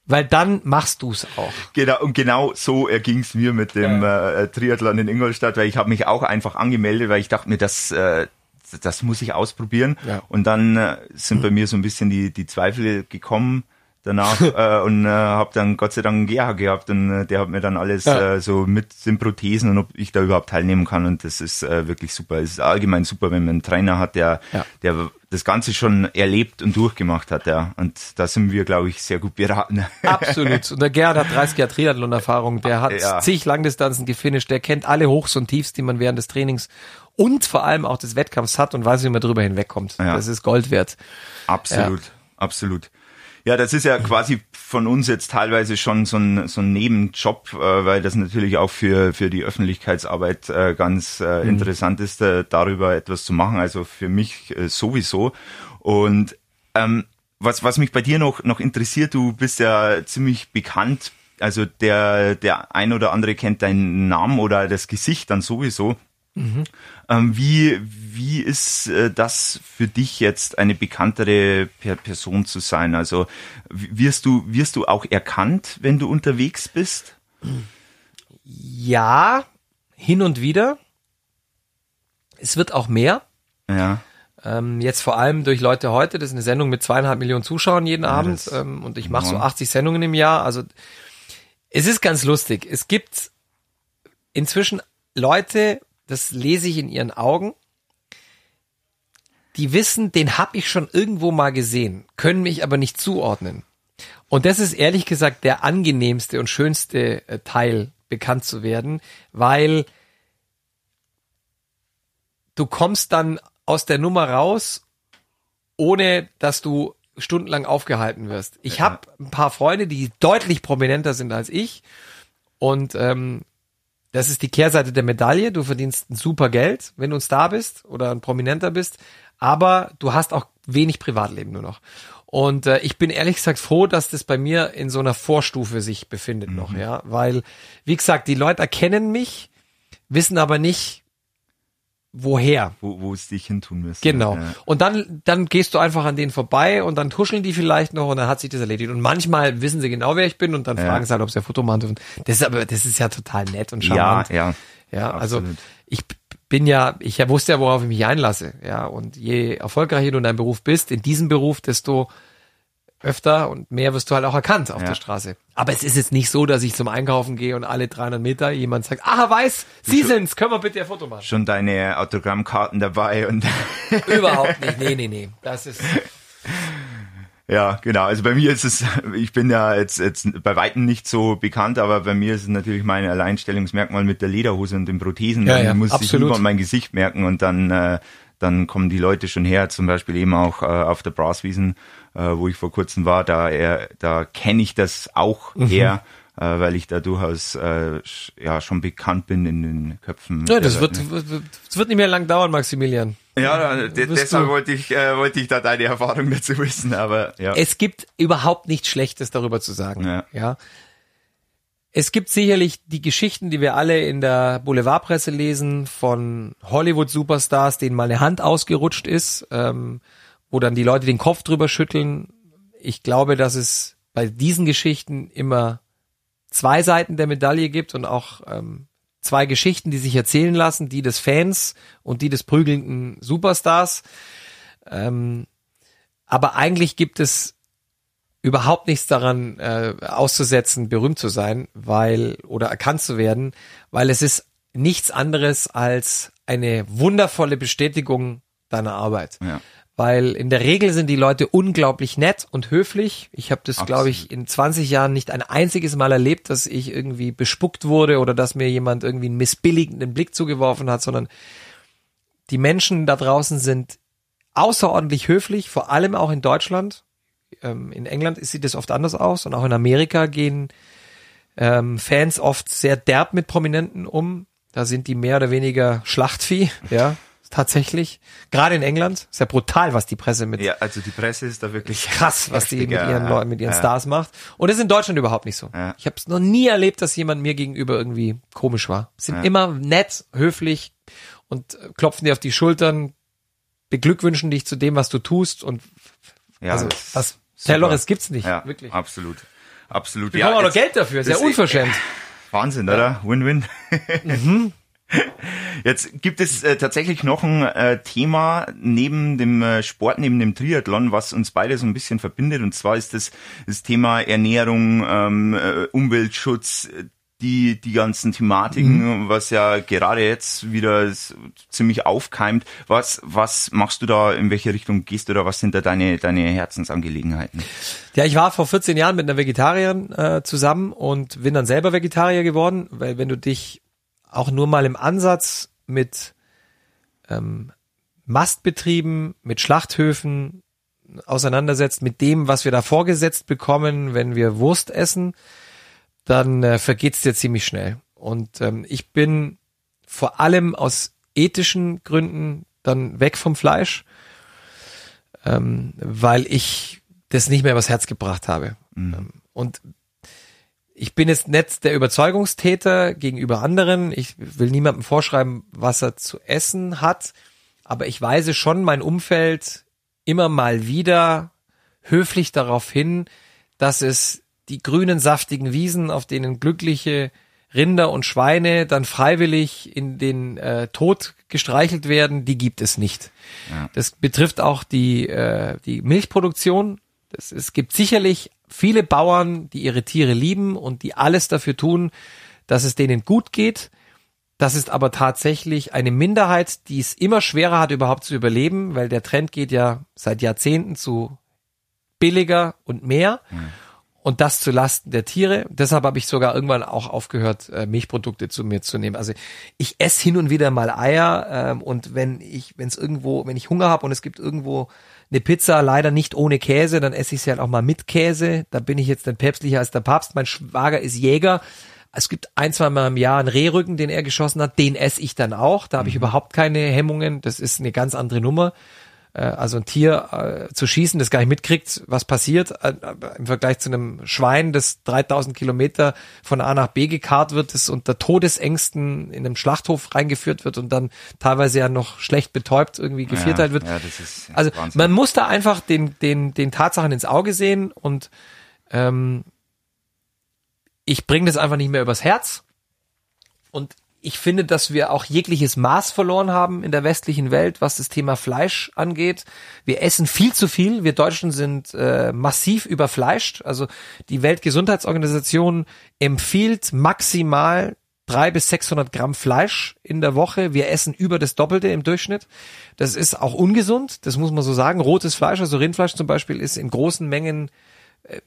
weil dann machst du's auch. Genau, und genau so erging's mir mit dem ja. äh, Triathlon in Ingolstadt, weil ich habe mich auch einfach angemeldet, weil ich dachte mir, das, äh, das muss ich ausprobieren. Ja. Und dann äh, sind bei mir so ein bisschen die, die Zweifel gekommen danach äh, und äh, habe dann Gott sei Dank einen GH gehabt und äh, der hat mir dann alles ja. äh, so mit den Prothesen und ob ich da überhaupt teilnehmen kann und das ist äh, wirklich super. Es ist allgemein super, wenn man einen Trainer hat, der, ja. der das Ganze schon erlebt und durchgemacht hat, ja. Und da sind wir, glaube ich, sehr gut beraten. Absolut. Und der Gerhard hat 30 Jahre Triathlon-Erfahrung, der hat ja. zig Langdistanzen gefinisht, der kennt alle Hochs und Tiefs, die man während des Trainings und vor allem auch des Wettkampfs hat und weiß, wie man drüber hinwegkommt. Ja. Das ist Gold wert. Absolut, absolut. Ja, das ist ja quasi von uns jetzt teilweise schon so ein, so ein Nebenjob, äh, weil das natürlich auch für, für die Öffentlichkeitsarbeit äh, ganz äh, mhm. interessant ist, äh, darüber etwas zu machen. Also für mich äh, sowieso. Und ähm, was, was mich bei dir noch, noch interessiert, du bist ja ziemlich bekannt. Also der, der ein oder andere kennt deinen Namen oder das Gesicht dann sowieso. Mhm. Ähm, wie, wie ist äh, das für dich jetzt eine bekanntere per Person zu sein? Also wirst du, wirst du auch erkannt, wenn du unterwegs bist? Ja, hin und wieder. Es wird auch mehr. Ja. Ähm, jetzt vor allem durch Leute heute. Das ist eine Sendung mit zweieinhalb Millionen Zuschauern jeden ja, Abend. Ähm, und ich mache so 80 Sendungen im Jahr. Also es ist ganz lustig. Es gibt inzwischen Leute, das lese ich in ihren Augen, die wissen, den habe ich schon irgendwo mal gesehen, können mich aber nicht zuordnen. Und das ist ehrlich gesagt der angenehmste und schönste äh, Teil, bekannt zu werden, weil du kommst dann aus der Nummer raus, ohne dass du stundenlang aufgehalten wirst. Ich ja. habe ein paar Freunde, die deutlich prominenter sind als ich und ähm, das ist die Kehrseite der Medaille. Du verdienst ein super Geld, wenn du ein Star bist oder ein Prominenter bist, aber du hast auch wenig Privatleben nur noch. Und äh, ich bin ehrlich gesagt froh, dass das bei mir in so einer Vorstufe sich befindet mhm. noch, ja, weil wie gesagt, die Leute erkennen mich, wissen aber nicht, woher. Wo, wo es dich hin tun müsste. Genau. Ja. Und dann, dann gehst du einfach an denen vorbei und dann tuscheln die vielleicht noch und dann hat sich das erledigt. Und manchmal wissen sie genau, wer ich bin und dann ja. fragen sie halt, ob sie ein Foto machen dürfen. Das ist aber, das ist ja total nett und charmant. Ja, ja. Ja, also ich bin ja, ich wusste ja, worauf ich mich einlasse. Ja, und je erfolgreicher du in deinem Beruf bist, in diesem Beruf, desto öfter und mehr wirst du halt auch erkannt auf ja. der Straße. Aber es ist jetzt nicht so, dass ich zum Einkaufen gehe und alle 300 Meter jemand sagt, ah, weiß, Sie schon, sind's, können wir bitte ein Foto machen? Schon deine Autogrammkarten dabei und... Überhaupt nicht, nee, nee, nee, das ist... Ja, genau. Also bei mir ist es, ich bin ja jetzt, jetzt bei Weitem nicht so bekannt, aber bei mir ist es natürlich mein Alleinstellungsmerkmal mit der Lederhose und den Prothesen. Ja, ja, muss absolut. sich niemand mein Gesicht merken und dann, äh, dann kommen die Leute schon her, zum Beispiel eben auch äh, auf der Braswiesen äh, wo ich vor kurzem war, da, er, da kenne ich das auch mhm. her, äh, weil ich da durchaus äh, ja schon bekannt bin in den Köpfen. Ja, das wird, das wird nicht mehr lang dauern, Maximilian. Ja, deshalb wollte ich, äh, wollte ich da deine Erfahrung dazu wissen, aber ja. Es gibt überhaupt nichts Schlechtes darüber zu sagen. Ja. ja. Es gibt sicherlich die Geschichten, die wir alle in der Boulevardpresse lesen, von Hollywood-Superstars, denen mal eine Hand ausgerutscht ist. Ähm, wo dann die Leute den Kopf drüber schütteln. Ich glaube, dass es bei diesen Geschichten immer zwei Seiten der Medaille gibt und auch ähm, zwei Geschichten, die sich erzählen lassen, die des Fans und die des prügelnden Superstars. Ähm, aber eigentlich gibt es überhaupt nichts daran äh, auszusetzen, berühmt zu sein, weil oder erkannt zu werden, weil es ist nichts anderes als eine wundervolle Bestätigung deiner Arbeit. Ja weil in der Regel sind die Leute unglaublich nett und höflich. Ich habe das, glaube ich, in 20 Jahren nicht ein einziges Mal erlebt, dass ich irgendwie bespuckt wurde oder dass mir jemand irgendwie einen missbilligenden Blick zugeworfen hat, sondern die Menschen da draußen sind außerordentlich höflich, vor allem auch in Deutschland. Ähm, in England sieht es oft anders aus und auch in Amerika gehen ähm, Fans oft sehr derb mit Prominenten um. Da sind die mehr oder weniger Schlachtvieh, ja tatsächlich. Gerade in England. Ist ja brutal, was die Presse mit. Ja, also die Presse ist da wirklich krass, was die mit ihren Leuten, mit ihren ja. Stars macht. Und das ist in Deutschland überhaupt nicht so. Ja. Ich habe es noch nie erlebt, dass jemand mir gegenüber irgendwie komisch war. Sind ja. immer nett, höflich und klopfen dir auf die Schultern, beglückwünschen dich zu dem, was du tust und Ja, also was. Telleres gibt's nicht, Ja, wirklich. absolut. Absolut. Wir bekommen auch noch Geld dafür, ist ja unverschämt. Wahnsinn, oder? Win-win. Mhm. Jetzt gibt es äh, tatsächlich noch ein äh, Thema neben dem äh, Sport, neben dem Triathlon, was uns beide so ein bisschen verbindet. Und zwar ist das das Thema Ernährung, ähm, äh, Umweltschutz, äh, die die ganzen Thematiken, Mhm. was ja gerade jetzt wieder ziemlich aufkeimt. Was was machst du da? In welche Richtung gehst du da? Was sind da deine deine Herzensangelegenheiten? Ja, ich war vor 14 Jahren mit einer Vegetarierin äh, zusammen und bin dann selber Vegetarier geworden, weil wenn du dich auch nur mal im Ansatz mit ähm, Mastbetrieben, mit Schlachthöfen auseinandersetzt, mit dem, was wir da vorgesetzt bekommen, wenn wir Wurst essen, dann äh, vergeht's dir ziemlich schnell. Und ähm, ich bin vor allem aus ethischen Gründen dann weg vom Fleisch, ähm, weil ich das nicht mehr übers Herz gebracht habe. Ähm, Und ich bin jetzt nicht der Überzeugungstäter gegenüber anderen. Ich will niemandem vorschreiben, was er zu essen hat. Aber ich weise schon mein Umfeld immer mal wieder höflich darauf hin, dass es die grünen, saftigen Wiesen, auf denen glückliche Rinder und Schweine dann freiwillig in den äh, Tod gestreichelt werden, die gibt es nicht. Das betrifft auch die, äh, die Milchproduktion. Das, es gibt sicherlich viele Bauern, die ihre Tiere lieben und die alles dafür tun, dass es denen gut geht. Das ist aber tatsächlich eine Minderheit, die es immer schwerer hat, überhaupt zu überleben, weil der Trend geht ja seit Jahrzehnten zu billiger und mehr. Und das zu Lasten der Tiere. Deshalb habe ich sogar irgendwann auch aufgehört, äh, Milchprodukte zu mir zu nehmen. Also ich esse hin und wieder mal Eier ähm, und wenn ich, wenn es irgendwo, wenn ich Hunger habe und es gibt irgendwo eine Pizza, leider nicht ohne Käse, dann esse ich sie halt auch mal mit Käse. Da bin ich jetzt nicht päpstlicher als der Papst. Mein Schwager ist Jäger. Es gibt ein, zwei Mal im Jahr einen Rehrücken, den er geschossen hat. Den esse ich dann auch. Da habe ich überhaupt keine Hemmungen. Das ist eine ganz andere Nummer also ein Tier äh, zu schießen, das gar nicht mitkriegt, was passiert, äh, im Vergleich zu einem Schwein, das 3000 Kilometer von A nach B gekarrt wird, das unter Todesängsten in einem Schlachthof reingeführt wird und dann teilweise ja noch schlecht betäubt irgendwie gevierteilt wird. Ja, das ist Also Wahnsinn. man muss da einfach den, den, den Tatsachen ins Auge sehen und ähm, ich bringe das einfach nicht mehr übers Herz. Und ich finde, dass wir auch jegliches Maß verloren haben in der westlichen Welt, was das Thema Fleisch angeht. Wir essen viel zu viel. Wir Deutschen sind äh, massiv überfleischt. Also die Weltgesundheitsorganisation empfiehlt maximal drei bis 600 Gramm Fleisch in der Woche. Wir essen über das Doppelte im Durchschnitt. Das ist auch ungesund. Das muss man so sagen. Rotes Fleisch, also Rindfleisch zum Beispiel, ist in großen Mengen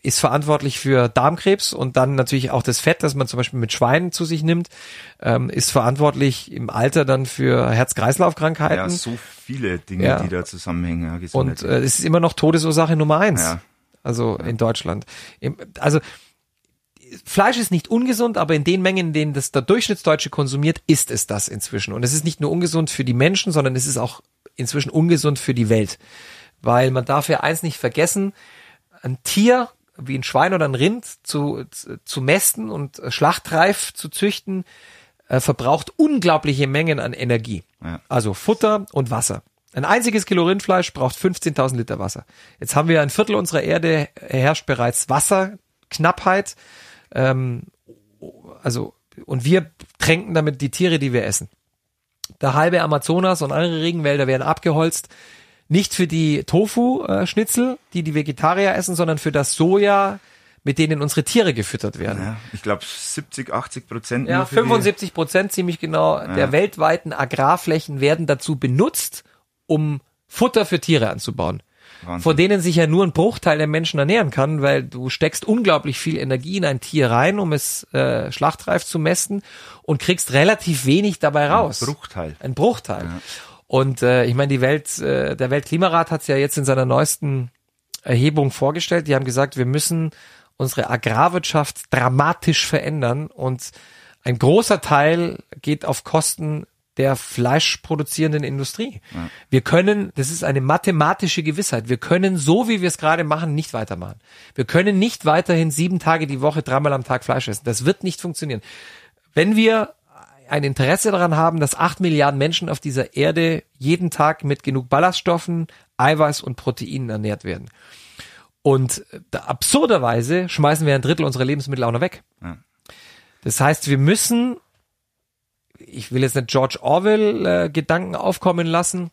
ist verantwortlich für Darmkrebs und dann natürlich auch das Fett, das man zum Beispiel mit Schweinen zu sich nimmt, ähm, ist verantwortlich im Alter dann für Herz-Kreislauf-Krankheiten. ja, so viele Dinge, Ja. die da zusammenhängen. Ja, Und äh, es ist immer noch Todesursache Nummer eins. Ja. Also in Deutschland. Also Fleisch ist nicht ungesund, aber in den Mengen, in denen das der Durchschnittsdeutsche konsumiert, ist es das inzwischen. Und es ist nicht nur ungesund für die Menschen, sondern es ist auch inzwischen ungesund für die Welt. Weil man darf ja eins nicht vergessen, ein Tier wie ein Schwein oder ein Rind zu, zu, mästen und äh, schlachtreif zu züchten, äh, verbraucht unglaubliche Mengen an Energie. Ja. Also Futter und Wasser. Ein einziges Kilo Rindfleisch braucht 15.000 Liter Wasser. Jetzt haben wir ein Viertel unserer Erde herrscht bereits Wasserknappheit. Ähm, also und wir tränken damit die Tiere, die wir essen. Der halbe Amazonas und andere Regenwälder werden abgeholzt. Nicht für die Tofu-Schnitzel, die die Vegetarier essen, sondern für das Soja, mit denen unsere Tiere gefüttert werden. ja, ich glaube 70, 80 Prozent. Ja, nur für die- 75 Prozent ziemlich genau der weltweiten Agrarflächen werden dazu benutzt, um Futter für Tiere anzubauen. Wahnsinn. Von denen sich ja nur ein Bruchteil der Menschen ernähren kann, weil du steckst unglaublich viel Energie in ein Tier rein, um es äh, schlachtreif zu mästen und kriegst relativ wenig dabei raus. Bruchteil. Ein Bruchteil. Und äh, ich meine, die Welt, äh, der Weltklimarat hat es ja jetzt in seiner neuesten Erhebung vorgestellt. Die haben gesagt, wir müssen unsere Agrarwirtschaft dramatisch verändern und ein großer Teil geht auf Kosten der fleischproduzierenden Industrie. Wir können, das ist eine mathematische Gewissheit, wir können so, wie wir es gerade machen, nicht weitermachen. Wir können nicht weiterhin sieben Tage die Woche dreimal am Tag Fleisch essen. Das wird nicht funktionieren. Wenn wir ein Interesse daran haben, dass acht Milliarden Menschen auf dieser Erde jeden Tag mit genug Ballaststoffen, Eiweiß und Proteinen ernährt werden. Und da, absurderweise schmeißen wir ein Drittel unserer Lebensmittel auch noch weg. Ja. Das heißt, wir müssen, ich will jetzt nicht George Orwell äh, Gedanken aufkommen lassen,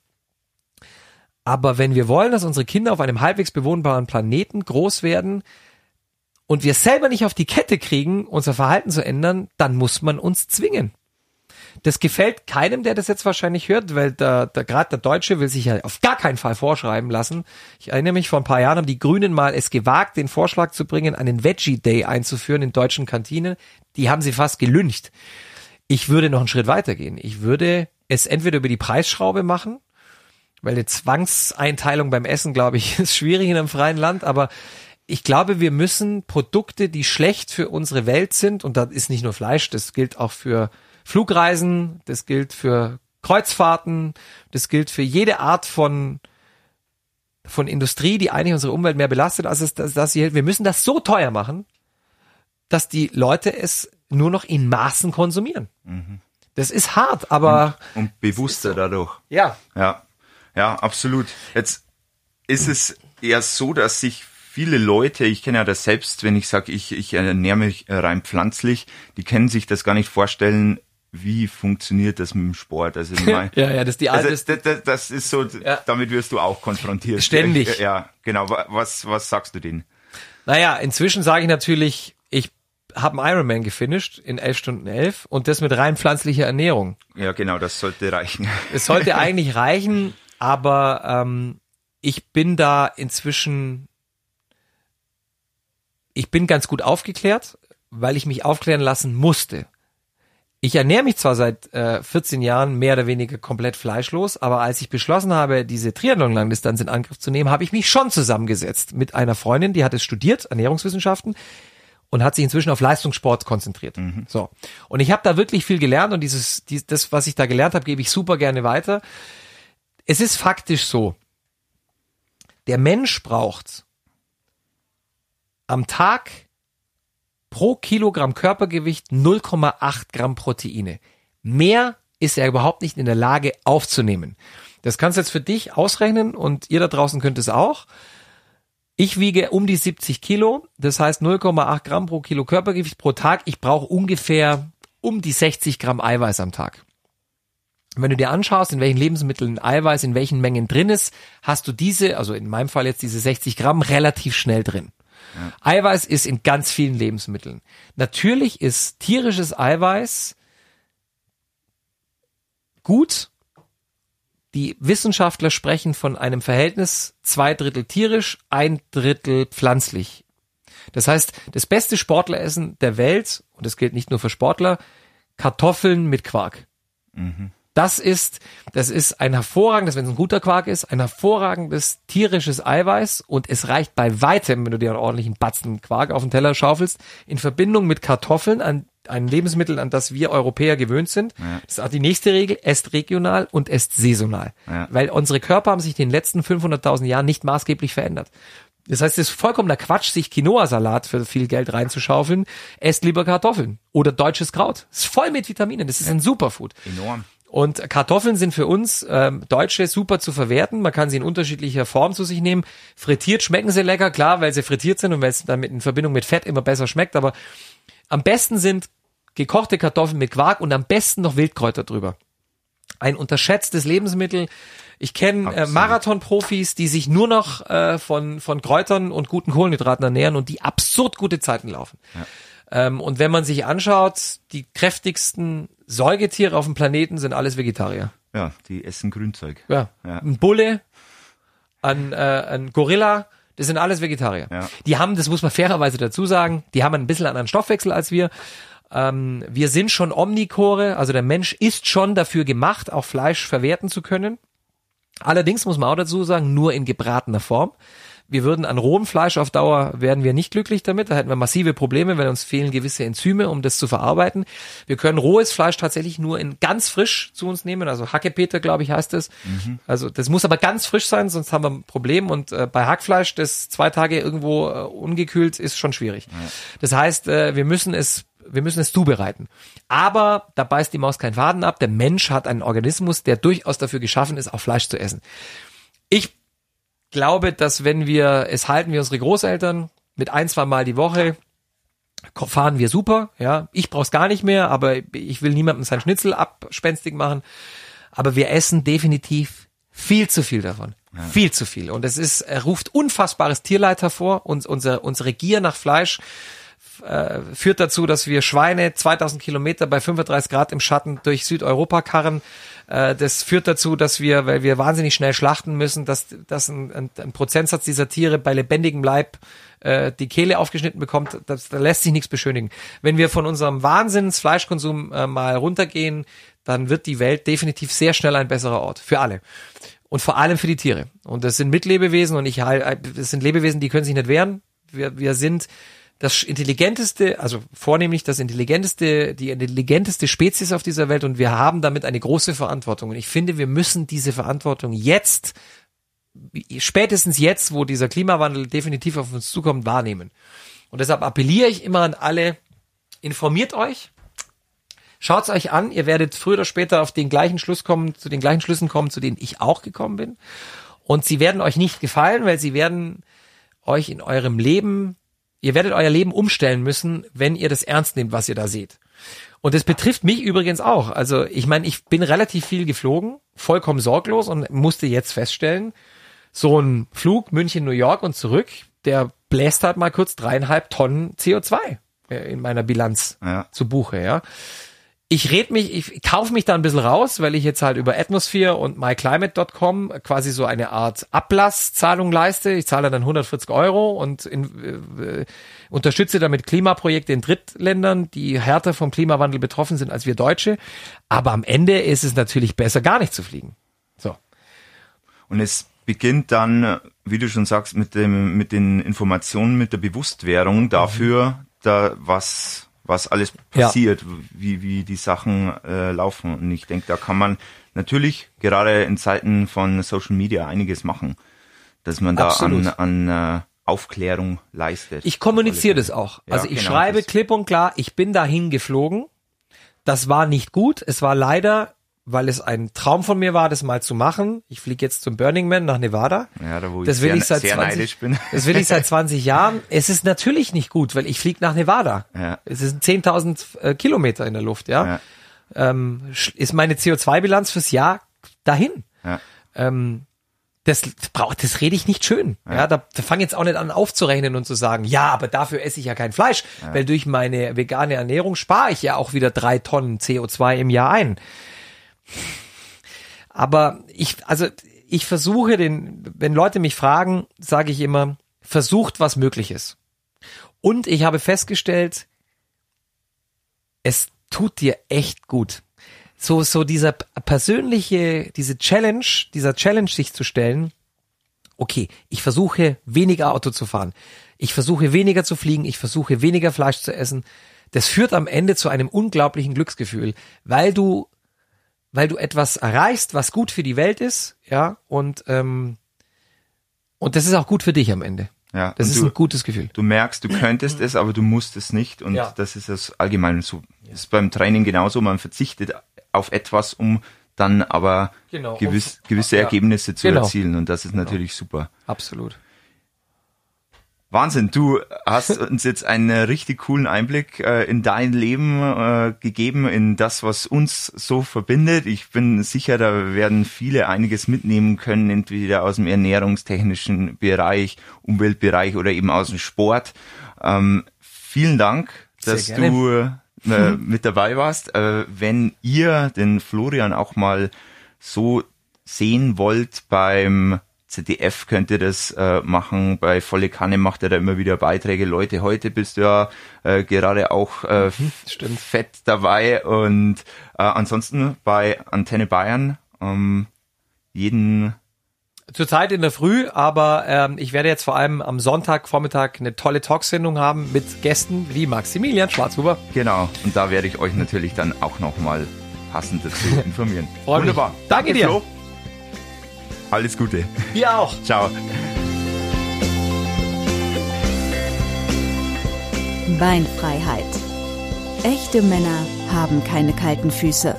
aber wenn wir wollen, dass unsere Kinder auf einem halbwegs bewohnbaren Planeten groß werden und wir selber nicht auf die Kette kriegen, unser Verhalten zu ändern, dann muss man uns zwingen. Das gefällt keinem, der das jetzt wahrscheinlich hört, weil der, der gerade der Deutsche will sich ja auf gar keinen Fall vorschreiben lassen. Ich erinnere mich, vor ein paar Jahren haben die Grünen mal es gewagt, den Vorschlag zu bringen, einen Veggie Day einzuführen in deutschen Kantinen. Die haben sie fast gelüncht. Ich würde noch einen Schritt weitergehen. Ich würde es entweder über die Preisschraube machen, weil eine Zwangseinteilung beim Essen, glaube ich, ist schwierig in einem freien Land, aber ich glaube, wir müssen Produkte, die schlecht für unsere Welt sind, und das ist nicht nur Fleisch, das gilt auch für Flugreisen, das gilt für Kreuzfahrten, das gilt für jede Art von von Industrie, die eigentlich unsere Umwelt mehr belastet, als es dass, dass sie, wir müssen das so teuer machen, dass die Leute es nur noch in Maßen konsumieren. Das ist hart, aber Und bewusster dadurch. ja, Ja, ja, absolut. Jetzt ist es eher so, dass sich viele Leute, ich kenne ja das selbst, wenn ich sage, ich, ich ernähre mich rein pflanzlich, die können sich das gar nicht vorstellen, wie funktioniert das mit dem Sport. Also mein, ja, ja, das ist die also alte, das, das, das ist so, Ja. damit wirst du auch konfrontiert. Ständig. Ja, genau. Wa- Was, was sagst du denen? Naja, inzwischen sage ich natürlich, ich habe einen Ironman gefinisht in 11 Stunden 11 und das mit rein pflanzlicher Ernährung. Ja, genau, das sollte reichen. Es sollte eigentlich reichen, aber ähm, ich bin da inzwischen, ich bin ganz gut aufgeklärt, weil ich mich aufklären lassen musste. Ich ernähre mich zwar seit äh, 14 Jahren mehr oder weniger komplett fleischlos, aber als ich beschlossen habe, diese Triathlon-Langdistanz in Angriff zu nehmen, habe ich mich schon zusammengesetzt mit einer Freundin, die hat es studiert, Ernährungswissenschaften, und hat sich inzwischen auf Leistungssport konzentriert. So. Und ich habe da wirklich viel gelernt und dieses, dies, das, was ich da gelernt habe, gebe ich super gerne weiter. Es ist faktisch so, der Mensch braucht am Tag pro Kilogramm Körpergewicht 0,8 Gramm Proteine. Mehr ist er überhaupt nicht in der Lage aufzunehmen. Das kannst du jetzt für dich ausrechnen und ihr da draußen könnt es auch. Ich wiege um die 70 Kilo, das heißt 0,8 Gramm pro Kilo Körpergewicht pro Tag. Ich brauche ungefähr um die 60 Gramm Eiweiß am Tag. Wenn du dir anschaust, in welchen Lebensmitteln Eiweiß in welchen Mengen drin ist, hast du diese, also in meinem Fall jetzt diese 60 Gramm, relativ schnell drin. Eiweiß ist in ganz vielen Lebensmitteln. Natürlich ist tierisches Eiweiß gut. Die Wissenschaftler sprechen von einem Verhältnis zwei Drittel tierisch, ein Drittel pflanzlich. Das heißt, das beste Sportleressen der Welt, und das gilt nicht nur für Sportler, Kartoffeln mit Quark. Das ist, das ist ein hervorragendes, wenn es ein guter Quark ist, ein hervorragendes tierisches Eiweiß und es reicht bei weitem, wenn du dir einen ordentlichen Batzen Quark auf den Teller schaufelst, in Verbindung mit Kartoffeln, an ein Lebensmittel, an das wir Europäer gewöhnt sind. Das ist auch die nächste Regel, esst regional und esst saisonal. Ja. Weil unsere Körper haben sich in den letzten 500.000 Jahren nicht maßgeblich verändert. Das heißt, es ist vollkommener Quatsch, sich Quinoa-Salat für viel Geld reinzuschaufeln. Esst lieber Kartoffeln oder deutsches Kraut. Das ist voll mit Vitaminen. Das ist ein Superfood. Enorm. Und Kartoffeln sind für uns ähm, Deutsche super zu verwerten. Man kann sie in unterschiedlicher Form zu sich nehmen. Frittiert schmecken sie lecker, klar, weil sie frittiert sind und weil es dann in Verbindung mit Fett immer besser schmeckt. Aber am besten sind gekochte Kartoffeln mit Quark und am besten noch Wildkräuter drüber. Ein unterschätztes Lebensmittel. Ich kenne äh. Marathon-Profis, die sich nur noch äh, von, von Kräutern und guten Kohlenhydraten ernähren und die absurd gute Zeiten laufen. Ähm, und wenn man sich anschaut, die kräftigsten Säugetiere auf dem Planeten sind alles Vegetarier. Ja, die essen Grünzeug. Ja. Ja. Ein Bulle, ein, äh, ein Gorilla, das sind alles Vegetarier. Ja. Die haben, das muss man fairerweise dazu sagen, die haben ein bisschen anderen Stoffwechsel als wir. Ähm, wir sind schon Omnikore, also der Mensch ist schon dafür gemacht, auch Fleisch verwerten zu können. Allerdings muss man auch dazu sagen, nur in gebratener Form. Wir würden an rohem Fleisch auf Dauer werden wir nicht glücklich damit. Da hätten wir massive Probleme, weil uns fehlen gewisse Enzyme, um das zu verarbeiten. Wir können rohes Fleisch tatsächlich nur in ganz frisch zu uns nehmen. Also Hackepeter, glaube ich, heißt es. Also das muss aber ganz frisch sein, sonst haben wir ein Problem. Und äh, bei Hackfleisch, das zwei Tage irgendwo äh, ungekühlt ist, schon schwierig. Das heißt, äh, wir müssen es wir müssen es zubereiten. Aber da beißt die Maus keinen Faden ab. Der Mensch hat einen Organismus, der durchaus dafür geschaffen ist, auch Fleisch zu essen. Ich glaube, dass wenn wir es halten wie unsere Großeltern mit ein, zwei Mal die Woche fahren wir super, ja. Ich brauch's gar nicht mehr, aber ich will niemandem sein Schnitzel abspenstig machen. Aber wir essen definitiv viel zu viel davon. Ja. Viel zu viel. Und es ist, ruft unfassbares Tierleid hervor und unser, unsere Gier nach Fleisch äh, führt dazu, dass wir Schweine 2000 Kilometer bei 35 Grad im Schatten durch Südeuropa karren. Äh, das führt dazu, dass wir, weil wir wahnsinnig schnell schlachten müssen, dass, dass ein, ein, ein Prozentsatz dieser Tiere bei lebendigem Leib äh, die Kehle aufgeschnitten bekommt, das, da lässt sich nichts beschönigen. Wenn wir von unserem Wahnsinns-Fleischkonsum äh, mal runtergehen, dann wird die Welt definitiv sehr schnell ein besserer Ort. Für alle. Und vor allem für die Tiere. Und das sind Mitlebewesen und ich äh, das sind Lebewesen, die können sich nicht wehren. Wir, wir sind das intelligenteste, also vornehmlich das intelligenteste, die intelligenteste Spezies auf dieser Welt und wir haben damit eine große Verantwortung. Und ich finde, wir müssen diese Verantwortung jetzt, spätestens jetzt, wo dieser Klimawandel definitiv auf uns zukommt, wahrnehmen. Und deshalb appelliere ich immer an alle, informiert euch, schaut's euch an, ihr werdet früher oder später auf den gleichen Schluss kommen, zu den gleichen Schlüssen kommen, zu denen ich auch gekommen bin. Und sie werden euch nicht gefallen, weil sie werden euch in eurem Leben Ihr werdet euer Leben umstellen müssen, wenn ihr das ernst nehmt, was ihr da seht. Und das betrifft mich übrigens auch. Also ich meine, ich bin relativ viel geflogen, vollkommen sorglos und musste jetzt feststellen, so ein Flug München-New York und zurück, der bläst halt mal kurz dreieinhalb Tonnen CO2 äh, in meiner Bilanz ja. zu Buche, ja ich red mich, ich kaufe mich da ein bisschen raus, weil ich jetzt halt über Atmosphere und myclimate.com quasi so eine Art Ablasszahlung leiste. Ich zahle dann 140 Euro und in, äh, unterstütze damit Klimaprojekte in Drittländern, die härter vom Klimawandel betroffen sind als wir Deutsche. Aber am Ende ist es natürlich besser, gar nicht zu fliegen. So. Und es beginnt dann, wie du schon sagst, mit dem, mit den Informationen, mit der Bewusstwerdung dafür, da was was alles passiert, ja. wie, wie die Sachen äh, laufen. Und ich denke, da kann man natürlich gerade in Zeiten von Social Media einiges machen, dass man da Absolut. an, an äh, Aufklärung leistet. Ich kommuniziere das auch. Ja, also ich genau, schreibe klipp und klar, ich bin dahin geflogen. Das war nicht gut. Es war leider weil es ein Traum von mir war, das mal zu machen. Ich fliege jetzt zum Burning Man nach Nevada. Ja, da wo das ich will sehr, ich seit sehr 20, neidisch bin. Das will ich seit 20 Jahren. Es ist natürlich nicht gut, weil ich fliege nach Nevada. Ja. Es sind 10.000 äh, Kilometer in der Luft, ja. ja. Ähm, ist meine CO2-Bilanz fürs Jahr dahin. Ja. Ähm, das braucht, das rede ich nicht schön. Ja, ja da, da fange jetzt auch nicht an aufzurechnen und zu sagen, ja, aber dafür esse ich ja kein Fleisch, ja. weil durch meine vegane Ernährung spare ich ja auch wieder drei Tonnen CO2 im Jahr ein. Aber ich, also ich versuche den, wenn Leute mich fragen, sage ich immer, versucht was möglich ist. Und ich habe festgestellt, es tut dir echt gut. So, so dieser persönliche, diese Challenge, dieser Challenge sich zu stellen, okay, ich versuche weniger Auto zu fahren. Ich versuche weniger zu fliegen. Ich versuche weniger Fleisch zu essen. Das führt am Ende zu einem unglaublichen Glücksgefühl, weil du weil du etwas erreichst, was gut für die Welt ist, ja, und, ähm, und das ist auch gut für dich am Ende. Ja, das ist du, ein gutes Gefühl. Du merkst, du könntest es, aber du musst es nicht. Und ja. das ist das allgemein so. Das ist beim Training genauso. Man verzichtet auf etwas, um dann aber genau, gewiss, gewisse ja. Ergebnisse zu genau. erzielen. Und das ist genau. natürlich super. Absolut. Wahnsinn, du hast uns jetzt einen richtig coolen Einblick äh, in dein Leben äh, gegeben, in das, was uns so verbindet. Ich bin sicher, da werden viele einiges mitnehmen können, entweder aus dem ernährungstechnischen Bereich, Umweltbereich oder eben aus dem Sport. Ähm, vielen Dank, dass du äh, mit dabei warst. Äh, wenn ihr den Florian auch mal so sehen wollt beim ZDF könnte das äh, machen, bei Volle Kanne macht er da immer wieder Beiträge. Leute, heute bist du ja äh, gerade auch äh, mhm, fett dabei und äh, ansonsten bei Antenne Bayern ähm, jeden Zurzeit in der Früh, aber ähm, ich werde jetzt vor allem am Sonntagvormittag eine tolle Talksendung haben mit Gästen wie Maximilian Schwarzhuber. Genau, und da werde ich euch natürlich dann auch nochmal passend dazu informieren. Wunderbar. Danke, Danke dir. Flo. Alles Gute. Dir auch. Ciao. Beinfreiheit. Echte Männer haben keine kalten Füße.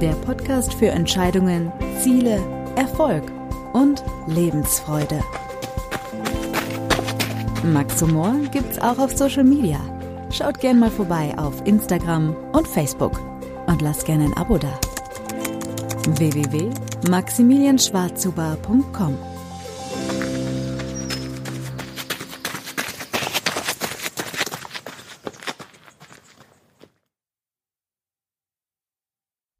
Der Podcast für Entscheidungen, Ziele, Erfolg und Lebensfreude. Max Humor gibt's auch auf Social Media. Schaut gern mal vorbei auf Instagram und Facebook und lasst gerne ein Abo da. www.maximilianschwarzhuber.com